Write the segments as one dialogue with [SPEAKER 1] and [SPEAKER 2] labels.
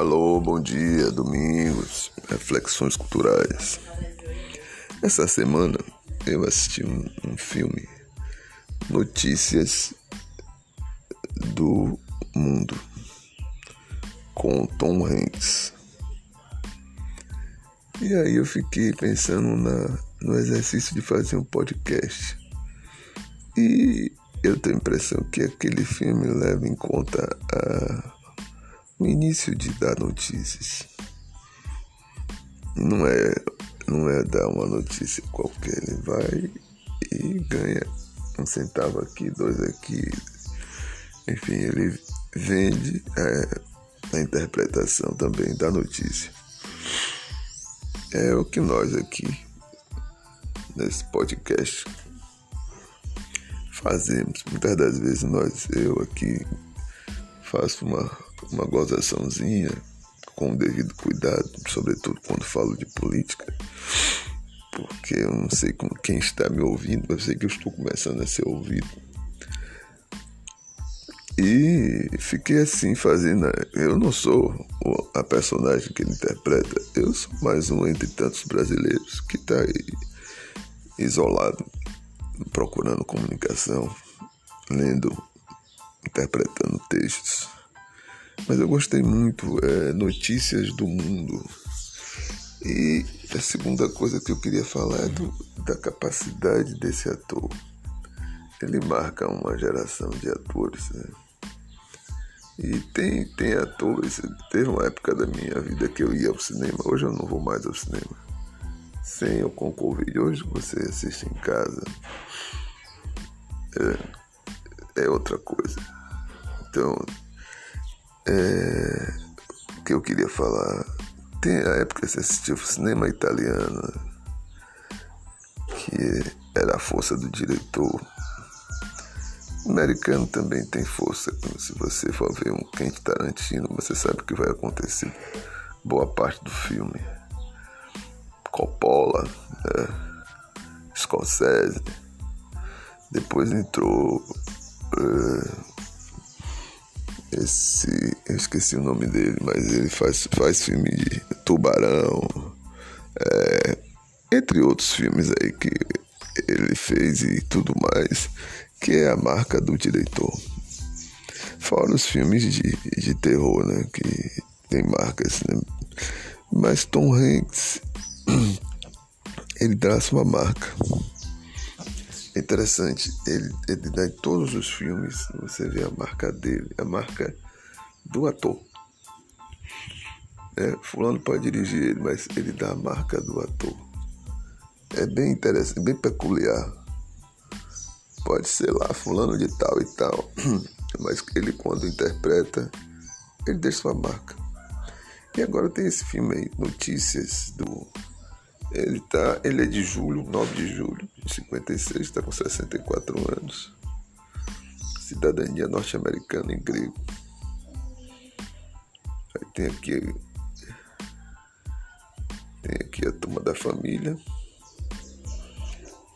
[SPEAKER 1] Alô, bom dia, domingos, reflexões culturais. Essa semana eu assisti um, um filme, Notícias do Mundo, com Tom Hanks. E aí eu fiquei pensando na, no exercício de fazer um podcast. E eu tenho a impressão que aquele filme leva em conta a o início de dar notícias. Não é, não é dar uma notícia qualquer, ele vai e ganha um centavo aqui, dois aqui. Enfim, ele vende é, a interpretação também da notícia. É o que nós aqui, nesse podcast, fazemos. Muitas das vezes nós, eu aqui, faço uma uma gozaçãozinha com o devido cuidado, sobretudo quando falo de política, porque eu não sei como quem está me ouvindo, eu sei que eu estou começando a ser ouvido. E fiquei assim fazendo. Eu não sou a personagem que ele interpreta, eu sou mais um entre tantos brasileiros que está isolado, procurando comunicação, lendo, interpretando textos. Mas eu gostei muito, é, Notícias do Mundo. E a segunda coisa que eu queria falar é do, da capacidade desse ator. Ele marca uma geração de atores, né? E tem, tem atores. Teve uma época da minha vida que eu ia ao cinema. Hoje eu não vou mais ao cinema. Sem o com Covid. Hoje você assiste em casa. É, é outra coisa. Então, é, o que eu queria falar. Tem a época que você assistiu cinema italiano, que era a força do diretor. O americano também tem força. Se você for ver um Quente Tarantino, você sabe o que vai acontecer. Boa parte do filme. Coppola, né? Scorsese. Depois entrou. Uh, esse. Eu esqueci o nome dele, mas ele faz, faz filme de Tubarão, é, entre outros filmes aí que ele fez e tudo mais, que é a marca do diretor. Fora os filmes de, de terror, né? Que tem marcas, né? Mas Tom Hanks, ele traça uma marca. É interessante, ele, ele dá em todos os filmes, você vê a marca dele, a marca do ator. É, fulano pode dirigir ele, mas ele dá a marca do ator. É bem interessante, bem peculiar. Pode ser lá, fulano de tal e tal, mas ele quando interpreta, ele deixa sua marca. E agora tem esse filme aí, Notícias do ele, tá, ele é de julho, 9 de julho de 56, está com 64 anos. Cidadania norte-americana em grego. Aí tem aqui. Tem aqui a turma da família.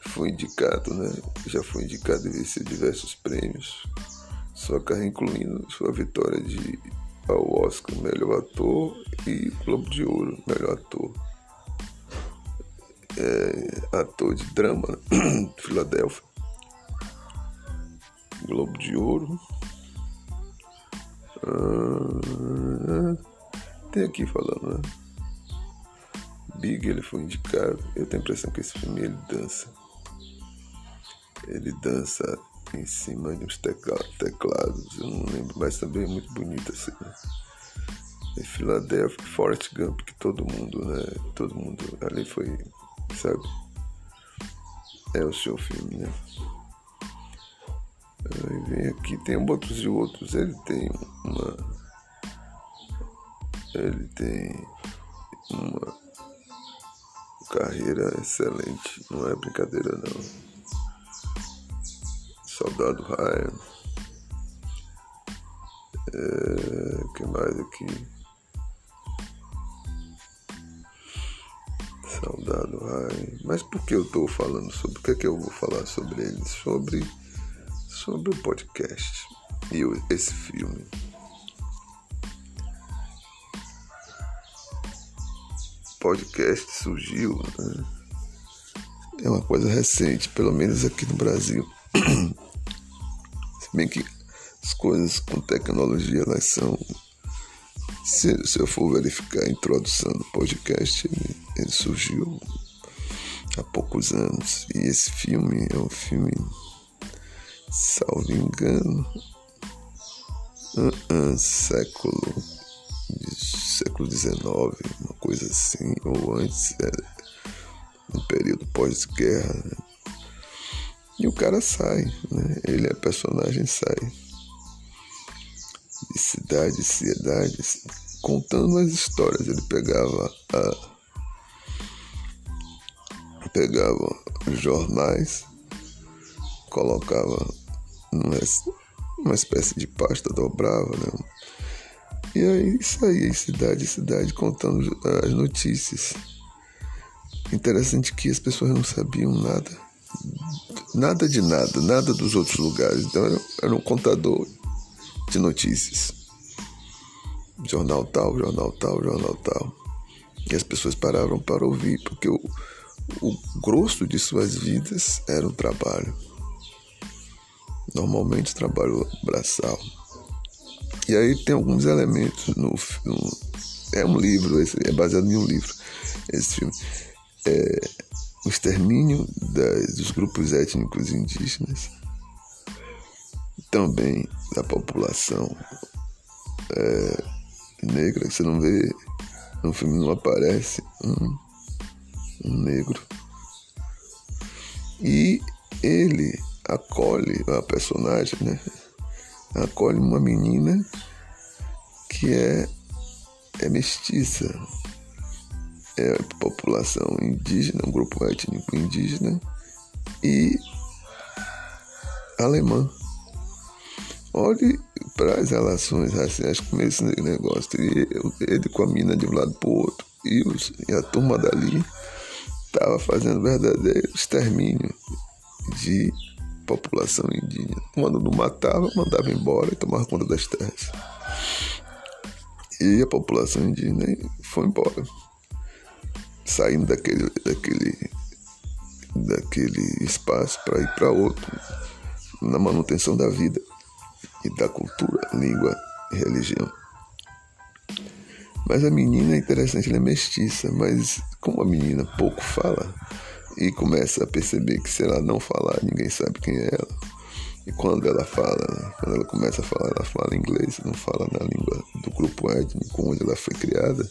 [SPEAKER 1] Foi indicado, né? Já foi indicado e venceu diversos prêmios. Sua carreira incluindo sua vitória de ao Oscar melhor ator e Globo de Ouro melhor ator é, ator de drama, né? Filadélfia. Globo de Ouro. Ah, tem aqui falando, né? Big ele foi indicado. Eu tenho a impressão que esse filme ele dança. Ele dança em cima de uns teclados, eu não lembro, mas também é muito bonito assim. Né? Filadélfia, Forrest Gump, que todo mundo, né? Todo mundo ali foi sabe? É o seu filme, né? Aí vem aqui, tem outros e outros. Ele tem uma. Ele tem uma carreira excelente. Não é brincadeira, não. Soldado Ryan. É, que mais aqui? Saudado, ai. Mas por que eu estou falando sobre? O que é que eu vou falar sobre ele? Sobre, sobre o podcast e esse filme. podcast surgiu, né? é uma coisa recente, pelo menos aqui no Brasil. Se bem que as coisas com tecnologia elas são. Se, se eu for verificar a introdução do podcast, ele surgiu há poucos anos. E esse filme é um filme, salvo engano, uh, uh, século século XIX, uma coisa assim, ou antes, é, no período pós-guerra. Né? E o cara sai, né? ele é personagem, sai de cidade em cidade, contando as histórias. Ele pegava a pegava jornais, colocava numa, espécie de pasta, dobrava, né? E aí saía cidade em cidade contando as notícias. Interessante que as pessoas não sabiam nada, nada de nada, nada dos outros lugares. Então era, era um contador de notícias. Jornal tal, jornal tal, jornal tal. E as pessoas paravam para ouvir, porque o, o grosso de suas vidas era o trabalho. Normalmente trabalho braçal. E aí tem alguns elementos no, no é um livro, é baseado em um livro esse filme. É, o extermínio das, dos grupos étnicos indígenas, também da população é, negra, você não vê, no filme não aparece um, um negro. E ele acolhe a personagem, né? acolhe uma menina que é, é mestiça. É população indígena, um grupo étnico indígena e alemã. Olhe para as relações raciais com esse negócio. E ele com a mina de um lado para o outro. E, os, e a turma dali estava fazendo verdadeiro extermínio de população indígena. Quando não matava, mandava embora e tomava conta das terras. E a população indígena foi embora, saindo daquele, daquele, daquele espaço para ir para outro, na manutenção da vida e da cultura, língua e religião. Mas a menina é interessante, ela é mestiça, mas como a menina pouco fala, e começa a perceber que se ela não falar, ninguém sabe quem é ela. E quando ela fala, quando ela começa a falar, ela fala inglês, não fala na língua do grupo étnico onde ela foi criada,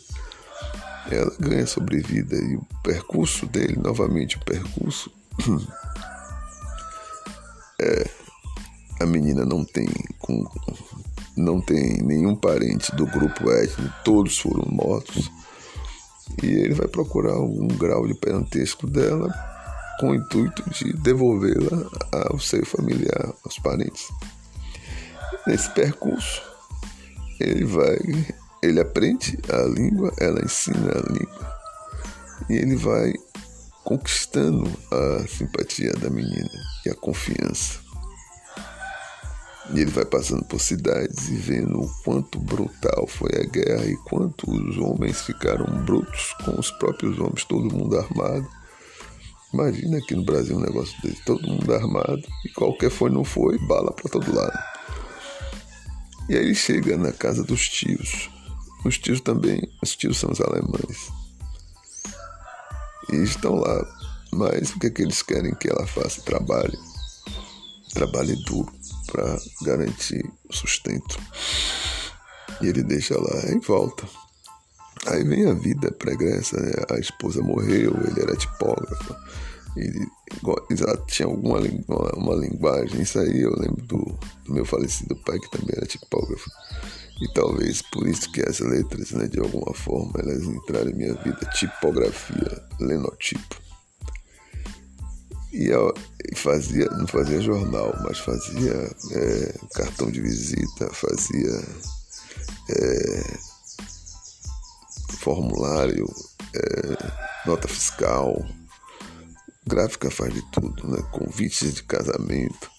[SPEAKER 1] ela ganha sobrevida. E o percurso dele, novamente, o percurso é a menina não tem com, não tem nenhum parente do grupo étnico, todos foram mortos e ele vai procurar algum grau de parentesco dela com o intuito de devolvê-la ao seio familiar, aos parentes. Nesse percurso, ele vai, ele aprende a língua, ela ensina a língua e ele vai conquistando a simpatia da menina e a confiança. E ele vai passando por cidades e vendo o quanto brutal foi a guerra e quanto os homens ficaram brutos com os próprios homens, todo mundo armado. Imagina aqui no Brasil um negócio desse, todo mundo armado e qualquer foi não foi, bala para todo lado. E aí ele chega na casa dos tios. Os tios também, os tios são os alemães. E estão lá, mas o que, é que eles querem que ela faça? Trabalhe. Trabalhe duro para garantir o sustento. E ele deixa lá e volta. Aí vem a vida pregressa, né? a esposa morreu, ele era tipógrafo, ele já tinha alguma uma linguagem, isso aí eu lembro do, do, meu falecido pai que também era tipógrafo. E talvez por isso que as letras, né, de alguma forma, elas entraram em minha vida, tipografia, lenotipo. E fazia, não fazia jornal, mas fazia é, cartão de visita, fazia é, formulário, é, nota fiscal, gráfica faz de tudo, né? Convites de casamento,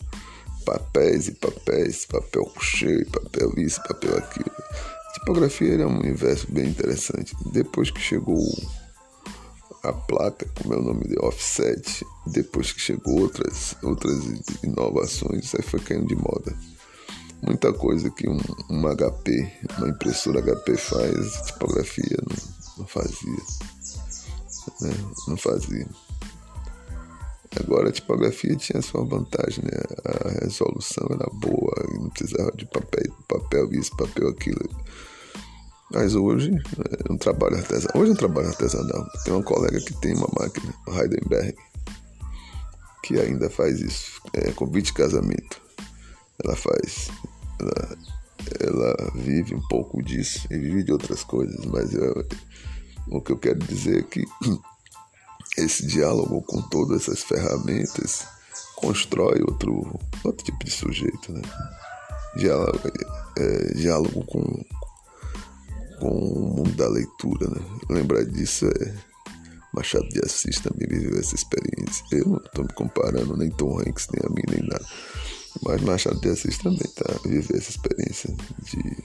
[SPEAKER 1] papéis e papéis, papel cheio, papel isso, papel aquilo. Tipografia era um universo bem interessante. Depois que chegou a placa, como é o nome de offset, depois que chegou outras, outras inovações, aí foi caindo de moda. Muita coisa que um, um HP, uma impressora HP faz, tipografia não, não fazia. Né? Não fazia. Agora a tipografia tinha sua vantagem, né? A resolução era boa, não precisava de papel, papel isso, papel aquilo. Mas hoje é um trabalho artesanal. Hoje é um trabalho artesanal. Tem uma colega que tem uma máquina, Heidenberg, que ainda faz isso. É convite de casamento. Ela faz. Ela, ela vive um pouco disso e vive de outras coisas, mas eu, o que eu quero dizer é que esse diálogo com todas essas ferramentas constrói outro, outro tipo de sujeito, né? Diálogo, é, diálogo com, com o mundo da leitura, né? Lembrar disso é Machado de Assis também viveu essa experiência. Eu não estou me comparando nem Tom Hanks, nem a mim, nem nada. Mas Machado de Assis também tá viveu essa experiência de.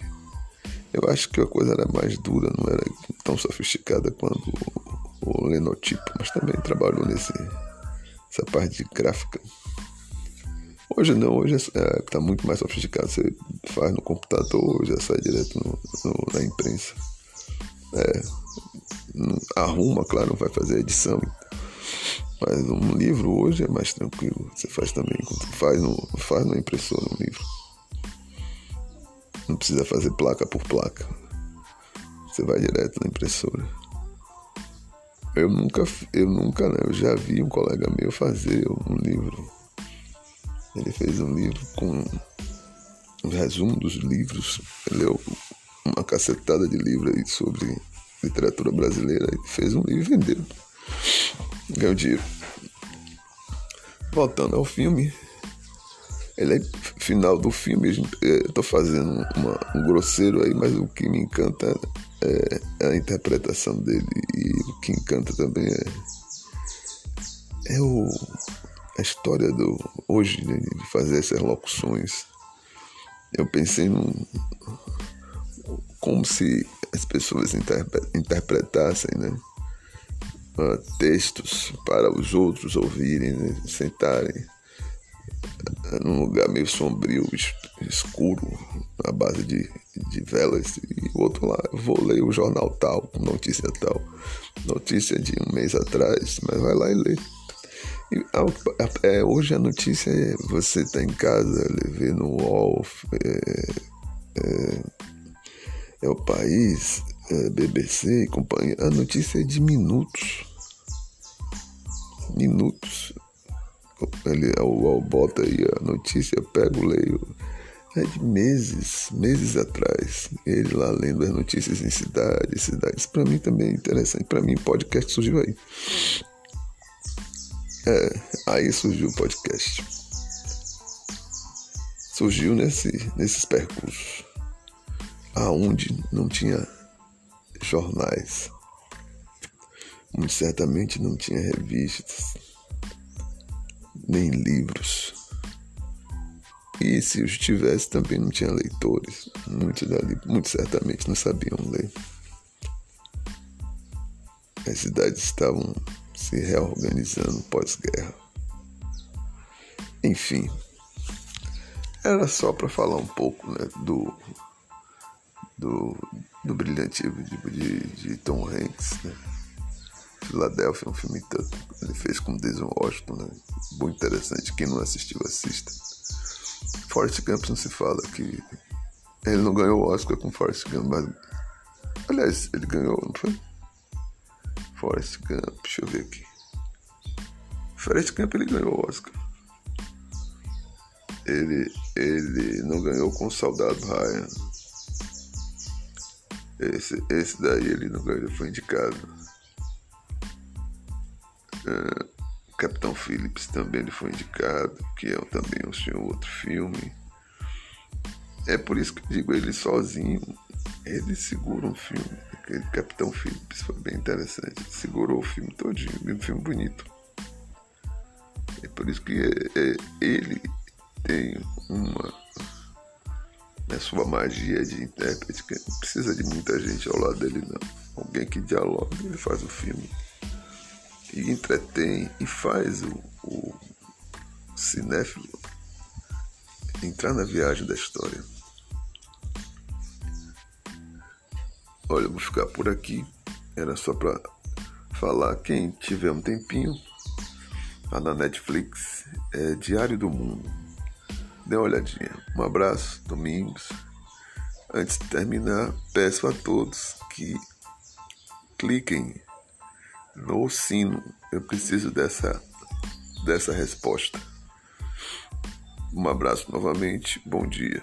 [SPEAKER 1] Eu acho que a coisa era mais dura, não era tão sofisticada quanto o lenotipo, mas também trabalhou nesse essa parte de gráfica. Hoje não, hoje está é, tá muito mais sofisticado. Você faz no computador, já sai direto no, no, na imprensa. É, arruma, claro, não vai fazer edição. Mas um livro hoje é mais tranquilo. Você faz também, faz no, faz no impressora um livro. Não precisa fazer placa por placa. Você vai direto na impressora. Eu nunca, eu nunca, né? Eu já vi um colega meu fazer um livro. Ele fez um livro com resumo dos livros. Leu uma cacetada de livros sobre literatura brasileira e fez um livro e vendeu. Ganhou dinheiro. Voltando ao filme, ele é final do filme, eu tô fazendo uma, um grosseiro aí, mas o que me encanta é, a interpretação dele e o que encanta também é, é o, a história do hoje né, de fazer essas locuções. Eu pensei num como se as pessoas interpretassem, né? Uh, textos para os outros ouvirem, né? sentarem num lugar meio sombrio, escuro, à base de, de velas, e o outro lá, eu vou ler o jornal tal, notícia tal, notícia de um mês atrás, mas vai lá e lê. E, é, hoje a notícia é você tá em casa, vê no UOL, é, é, é o país, é, BBC e companhia. A notícia é de minutos. Minutos ele o UOL bota aí a notícia, eu pego, leio. É de meses, meses atrás, ele lá lendo as notícias em cidades, cidades. Para mim também é interessante. Para mim, podcast surgiu aí. É, aí surgiu o podcast. Surgiu nesse, nesses percursos, aonde não tinha jornais, muito certamente não tinha revistas nem livros. E se os tivesse, também não tinha leitores. Muitos dali, muito certamente não sabiam ler. As cidades estavam se reorganizando pós-guerra. Enfim, era só para falar um pouco né, do, do, do brilhantismo de, de, de Tom Hanks. Né? Filadélfia é um filme tanto. Ele fez com Denzel Washington, né? Muito interessante. Quem não assistiu, assista. Forrest Gump não se fala que ele não ganhou o Oscar com Forrest Gump, mas. Aliás, ele ganhou, não foi? Forrest Gump, deixa eu ver aqui. Forrest Gump ele ganhou o Oscar. Ele, ele não ganhou com o Soldado Ryan. Esse, esse daí ele não ganhou, foi indicado. Uh, Capitão Phillips também ele foi indicado, que é também um outro filme. É por isso que eu digo, ele sozinho, ele segura um filme. Aquele Capitão Phillips foi bem interessante. Ele segurou o filme todinho, um filme bonito. É por isso que é, é, ele tem uma na sua magia de intérprete, que não precisa de muita gente ao lado dele não. Alguém que dialoga, ele faz o filme e entretém e faz o, o cinéfilo entrar na viagem da história. Olha, vou ficar por aqui. Era só para falar. Quem tiver um tempinho, lá na Netflix, é Diário do Mundo. Dê uma olhadinha. Um abraço, Domingos. Antes de terminar, peço a todos que cliquem no sino. Eu preciso dessa, dessa resposta. Um abraço novamente. Bom dia.